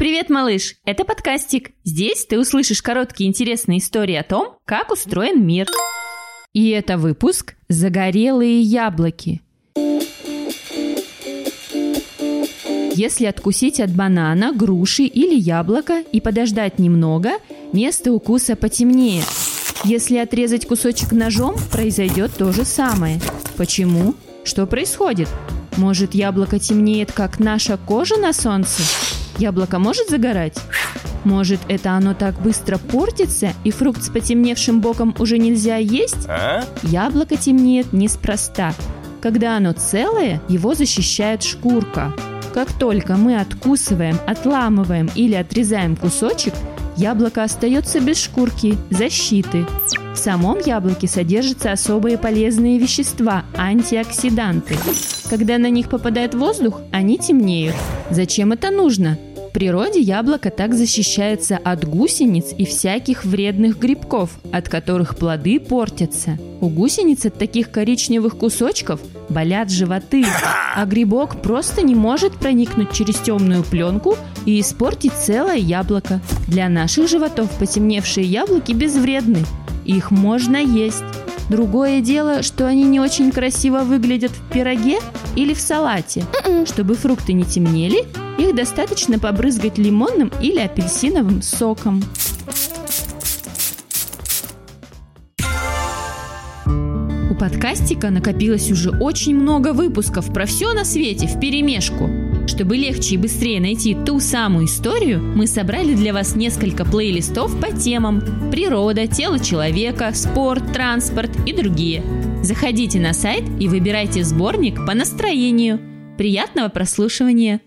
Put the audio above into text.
Привет, малыш! Это подкастик. Здесь ты услышишь короткие интересные истории о том, как устроен мир. И это выпуск «Загорелые яблоки». Если откусить от банана, груши или яблока и подождать немного, место укуса потемнеет. Если отрезать кусочек ножом, произойдет то же самое. Почему? Что происходит? Может, яблоко темнеет, как наша кожа на солнце? Яблоко может загорать? Может, это оно так быстро портится, и фрукт с потемневшим боком уже нельзя есть? А? Яблоко темнеет неспроста. Когда оно целое, его защищает шкурка. Как только мы откусываем, отламываем или отрезаем кусочек, яблоко остается без шкурки, защиты. В самом яблоке содержатся особые полезные вещества – антиоксиданты. Когда на них попадает воздух, они темнеют. Зачем это нужно? В природе яблоко так защищается от гусениц и всяких вредных грибков, от которых плоды портятся. У гусениц от таких коричневых кусочков болят животы, а грибок просто не может проникнуть через темную пленку и испортить целое яблоко. Для наших животов потемневшие яблоки безвредны, их можно есть. Другое дело, что они не очень красиво выглядят в пироге или в салате. Чтобы фрукты не темнели, их достаточно побрызгать лимонным или апельсиновым соком. У подкастика накопилось уже очень много выпусков про все на свете в перемешку. Чтобы легче и быстрее найти ту самую историю, мы собрали для вас несколько плейлистов по темам природа, тело человека, спорт, транспорт и другие. Заходите на сайт и выбирайте сборник по настроению. Приятного прослушивания!